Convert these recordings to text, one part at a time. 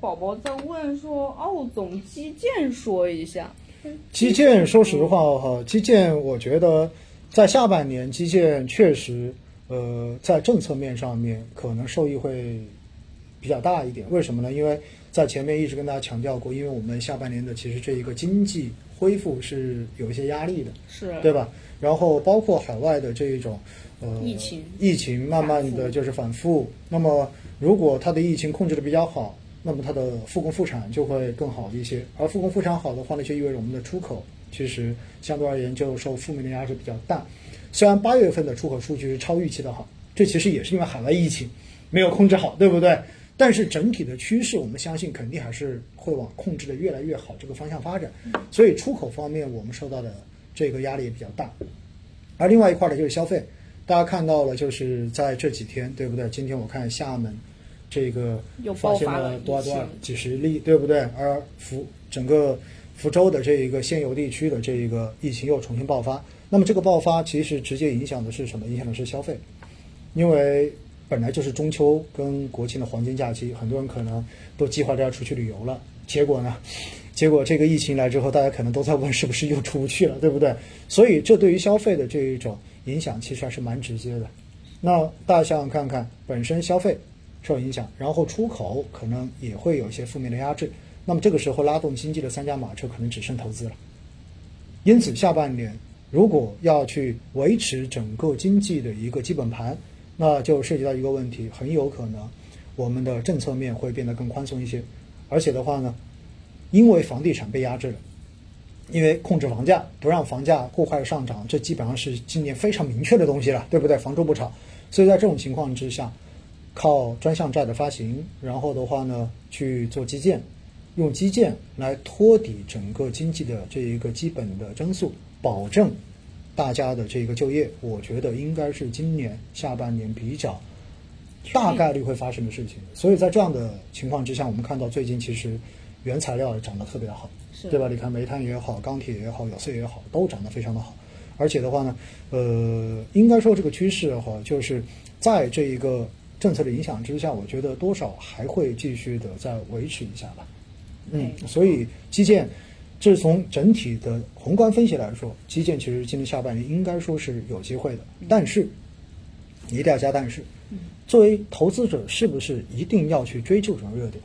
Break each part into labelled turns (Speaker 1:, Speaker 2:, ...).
Speaker 1: 宝宝在问说，奥总基建说一下。
Speaker 2: 基建，说实话哈，基建我觉得在下半年，基建确实，呃，在政策面上面可能受益会比较大一点。为什么呢？因为在前面一直跟大家强调过，因为我们下半年的其实这一个经济恢复是有一些压力的，
Speaker 1: 是
Speaker 2: 对吧？然后包括海外的这一种呃
Speaker 1: 疫情
Speaker 2: 疫情慢慢的就是反复。那么如果它的疫情控制的比较好，那么它的复工复产就会更好一些。而复工复产好的话呢，就意味着我们的出口其实相对而言就受负面的压制比较大。虽然八月份的出口数据是超预期的好，这其实也是因为海外疫情没有控制好，对不对？但是整体的趋势，我们相信肯定还是会往控制的越来越好这个方向发展。所以出口方面，我们受到的这个压力也比较大。而另外一块呢，就是消费，大家看到了，就是在这几天，对不对？今天我看厦门这个
Speaker 1: 又
Speaker 2: 发现
Speaker 1: 了
Speaker 2: 多少多少几十例，对不对？而福整个福州的这一个现有地区的这一个疫情又重新爆发，那么这个爆发其实直接影响的是什么？影响的是消费，因为本来就是中秋跟国庆的黄金假期，很多人可能都计划着要出去旅游了，结果呢？结果这个疫情来之后，大家可能都在问是不是又出不去了，对不对？所以这对于消费的这一种影响其实还是蛮直接的。那大家想想看看，本身消费受影响，然后出口可能也会有一些负面的压制，那么这个时候拉动经济的三驾马车可能只剩投资了。因此，下半年如果要去维持整个经济的一个基本盘，那就涉及到一个问题，很有可能我们的政策面会变得更宽松一些，而且的话呢，因为房地产被压制了。因为控制房价，不让房价过快上涨，这基本上是今年非常明确的东西了，对不对？房住不炒，所以在这种情况之下，靠专项债的发行，然后的话呢去做基建，用基建来托底整个经济的这一个基本的增速，保证大家的这个就业，我觉得应该是今年下半年比较大概率会发生的事情。所以在这样的情况之下，我们看到最近其实原材料涨得特别的好。对吧？你看煤炭也好，钢铁也好，有色也好，都涨得非常的好。而且的话呢，呃，应该说这个趋势的话，就是在这一个政策的影响之下，我觉得多少还会继续的再维持一下吧。嗯，所以基建，这是从整体的宏观分析来说，基建其实今年下半年应该说是有机会的。但是，一定要加但是，作为投资者，是不是一定要去追这种热点？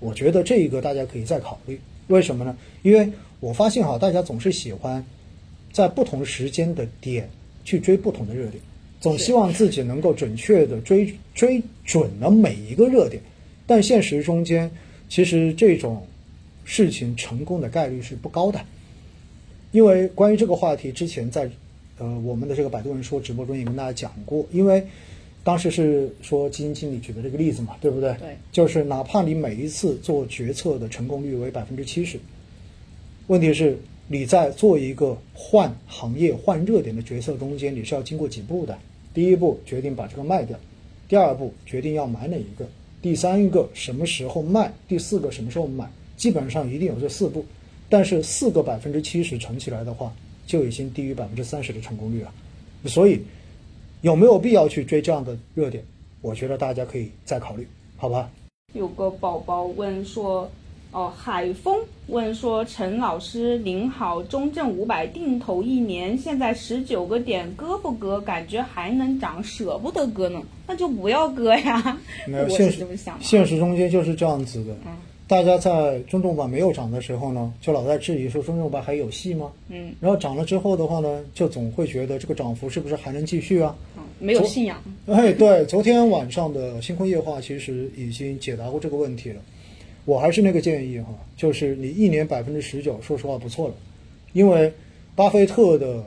Speaker 2: 我觉得这一个大家可以再考虑。为什么呢？因为我发现哈，大家总是喜欢在不同时间的点去追不同的热点，总希望自己能够准确的追追准了每一个热点，但现实中间其实这种事情成功的概率是不高的。因为关于这个话题，之前在呃我们的这个百度人说直播中也跟大家讲过，因为当时是说基金经理举的这个例子嘛，对不对？
Speaker 1: 对
Speaker 2: 就是哪怕你每一次做决策的成功率为百分之七十，问题是你在做一个换行业、换热点的决策中间，你是要经过几步的。第一步决定把这个卖掉，第二步决定要买哪一个，第三个什么时候卖，第四个什么时候买，基本上一定有这四步。但是四个百分之七十乘起来的话，就已经低于百分之三十的成功率了。所以有没有必要去追这样的热点？我觉得大家可以再考虑，好吧？
Speaker 1: 有个宝宝问说，哦，海峰问说，陈老师您好，中证五百定投一年，现在十九个点，割不割？感觉还能涨，舍不得割呢，那就不要割呀。
Speaker 2: 没有 现实
Speaker 1: 这么想的。
Speaker 2: 现实中间就是这样子的。
Speaker 1: 嗯
Speaker 2: 大家在中证五百没有涨的时候呢，就老在质疑说中证五百还有戏吗？
Speaker 1: 嗯，
Speaker 2: 然后涨了之后的话呢，就总会觉得这个涨幅是不是还能继续啊？
Speaker 1: 嗯没有信仰。
Speaker 2: 哎，对，昨天晚上的星空夜话其实已经解答过这个问题了。我还是那个建议哈，就是你一年百分之十九，说实话不错了，因为巴菲特的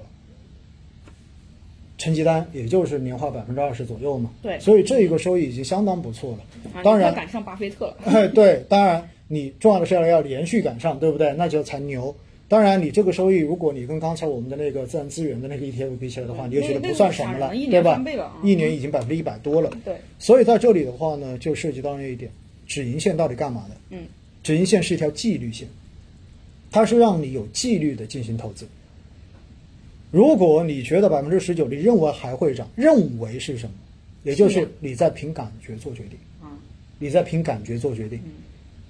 Speaker 2: 成绩单也就是年化百分之二十左右嘛。
Speaker 1: 对
Speaker 2: 所以这一个收益已经相当不错了。
Speaker 1: 啊
Speaker 2: 当然
Speaker 1: 赶上巴菲特了。
Speaker 2: 哎，对，当然你重要的是要要连续赶上，对不对？那就才牛。当然，你这个收益，如果你跟刚才我们的那个自然资源的那个 ETF 比起来的话，你就觉得不算什么了，对吧？一年已经百分之一百多了。
Speaker 1: 对，
Speaker 2: 所以在这里的话呢，就涉及到那一点，止盈线到底干嘛的？
Speaker 1: 嗯，
Speaker 2: 止盈线是一条纪律线，它是让你有纪律的进行投资。如果你觉得百分之十九，你认为还会涨，认为是什么？也就是你在凭感觉做决定。
Speaker 1: 啊，
Speaker 2: 你在凭感觉做决定。
Speaker 1: 嗯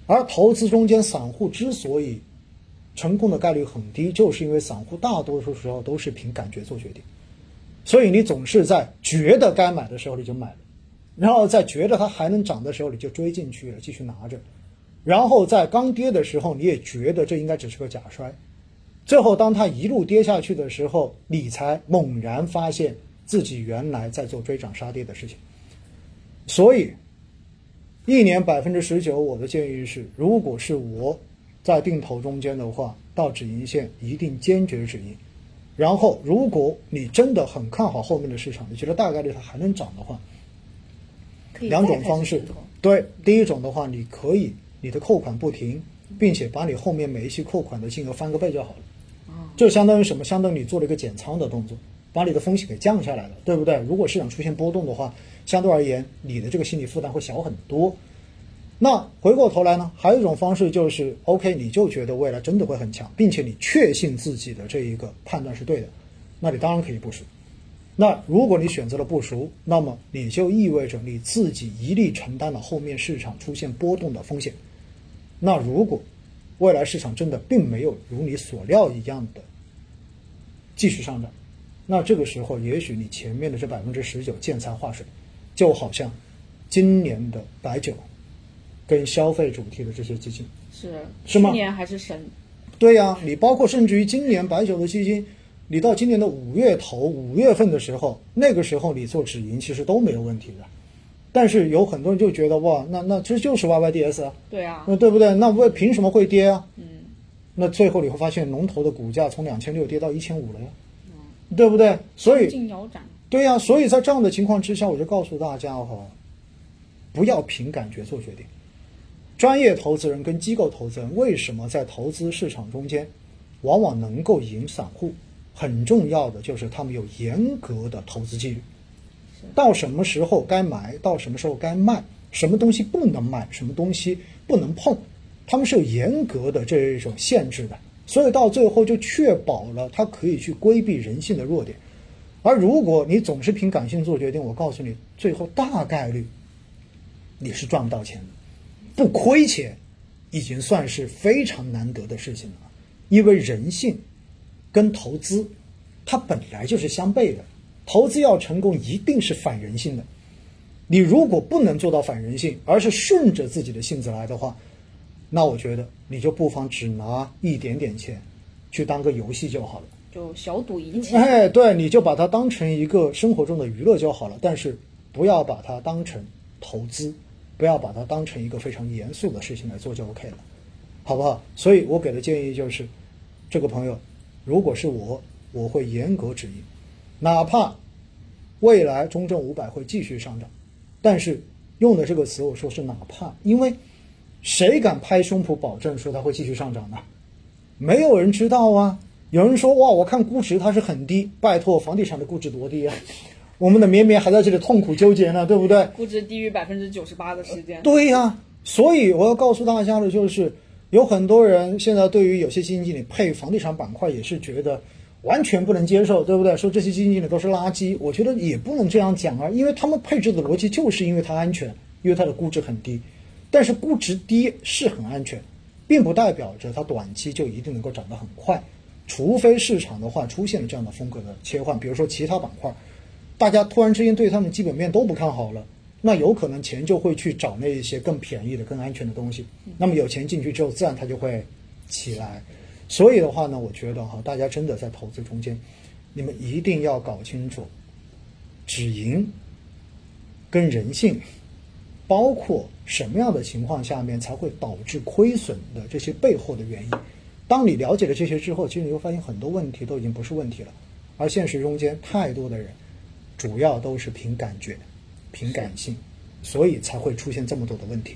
Speaker 2: 而投资中间，散户之所以成功的概率很低，就是因为散户大多数时候都是凭感觉做决定，所以你总是在觉得该买的时候你就买了，然后在觉得它还能涨的时候你就追进去了，继续拿着，然后在刚跌的时候你也觉得这应该只是个假摔，最后当它一路跌下去的时候，你才猛然发现自己原来在做追涨杀跌的事情，所以。一年百分之十九，我的建议是，如果是我在定投中间的话，到止盈线一定坚决止盈。然后，如果你真的很看好后面的市场，你觉得大概率它还能涨的话，两种方式。对，第一种的话，你可以你的扣款不停，并且把你后面每一期扣款的金额翻个倍就好了。这相当于什么？相当于你做了一个减仓的动作，把你的风险给降下来了，对不对？如果市场出现波动的话。相对而言，你的这个心理负担会小很多。那回过头来呢，还有一种方式就是，OK，你就觉得未来真的会很强，并且你确信自己的这一个判断是对的，那你当然可以不赎。那如果你选择了不赎，那么你就意味着你自己一力承担了后面市场出现波动的风险。那如果未来市场真的并没有如你所料一样的继续上涨，那这个时候也许你前面的这百分之十九见财化水。就好像今年的白酒跟消费主题的这些基金
Speaker 1: 是
Speaker 2: 是吗？
Speaker 1: 去年还是神？
Speaker 2: 对呀，你包括甚至于今年白酒的基金，你到今年的五月头五月份的时候，那个时候你做止盈其实都没有问题的。但是有很多人就觉得哇，那那这就是 YYDS 啊，
Speaker 1: 对啊，
Speaker 2: 那对不对？那为凭什么会跌啊？
Speaker 1: 嗯，
Speaker 2: 那最后你会发现龙头的股价从两千六跌到一千五了呀，对不对？所以。对呀，所以在这样的情况之下，我就告诉大家哈，不要凭感觉做决定。专业投资人跟机构投资人为什么在投资市场中间往往能够赢散户？很重要的就是他们有严格的投资纪律，到什么时候该买，到什么时候该卖，什么东西不能卖，什么东西不能碰，他们是有严格的这一种限制的。所以到最后就确保了他可以去规避人性的弱点。而如果你总是凭感性做决定，我告诉你，最后大概率你是赚不到钱的，不亏钱已经算是非常难得的事情了。因为人性跟投资它本来就是相悖的，投资要成功一定是反人性的。你如果不能做到反人性，而是顺着自己的性子来的话，那我觉得你就不妨只拿一点点钱去当个游戏就好了。
Speaker 1: 就小赌怡情，
Speaker 2: 哎，对，你就把它当成一个生活中的娱乐就好了，但是不要把它当成投资，不要把它当成一个非常严肃的事情来做就 OK 了，好不好？所以我给的建议就是，这个朋友，如果是我，我会严格止盈，哪怕未来中证五百会继续上涨，但是用的这个词我说是哪怕，因为谁敢拍胸脯保证说它会继续上涨呢？没有人知道啊。有人说哇，我看估值它是很低，拜托，房地产的估值多低啊！我们的绵绵还在这里痛苦纠结呢，对不对？
Speaker 1: 估值低于百分之九十八的时间。
Speaker 2: 对呀，所以我要告诉大家的就是，有很多人现在对于有些基金经理配房地产板块也是觉得完全不能接受，对不对？说这些基金经理都是垃圾，我觉得也不能这样讲啊，因为他们配置的逻辑就是因为它安全，因为它的估值很低。但是估值低是很安全，并不代表着它短期就一定能够涨得很快。除非市场的话出现了这样的风格的切换，比如说其他板块，大家突然之间对他们基本面都不看好了，那有可能钱就会去找那一些更便宜的、更安全的东西。那么有钱进去之后，自然它就会起来。所以的话呢，我觉得哈，大家真的在投资中间，你们一定要搞清楚止盈跟人性，包括什么样的情况下面才会导致亏损的这些背后的原因。当你了解了这些之后，其实你会发现很多问题都已经不是问题了，而现实中间太多的人，主要都是凭感觉、凭感性，所以才会出现这么多的问题。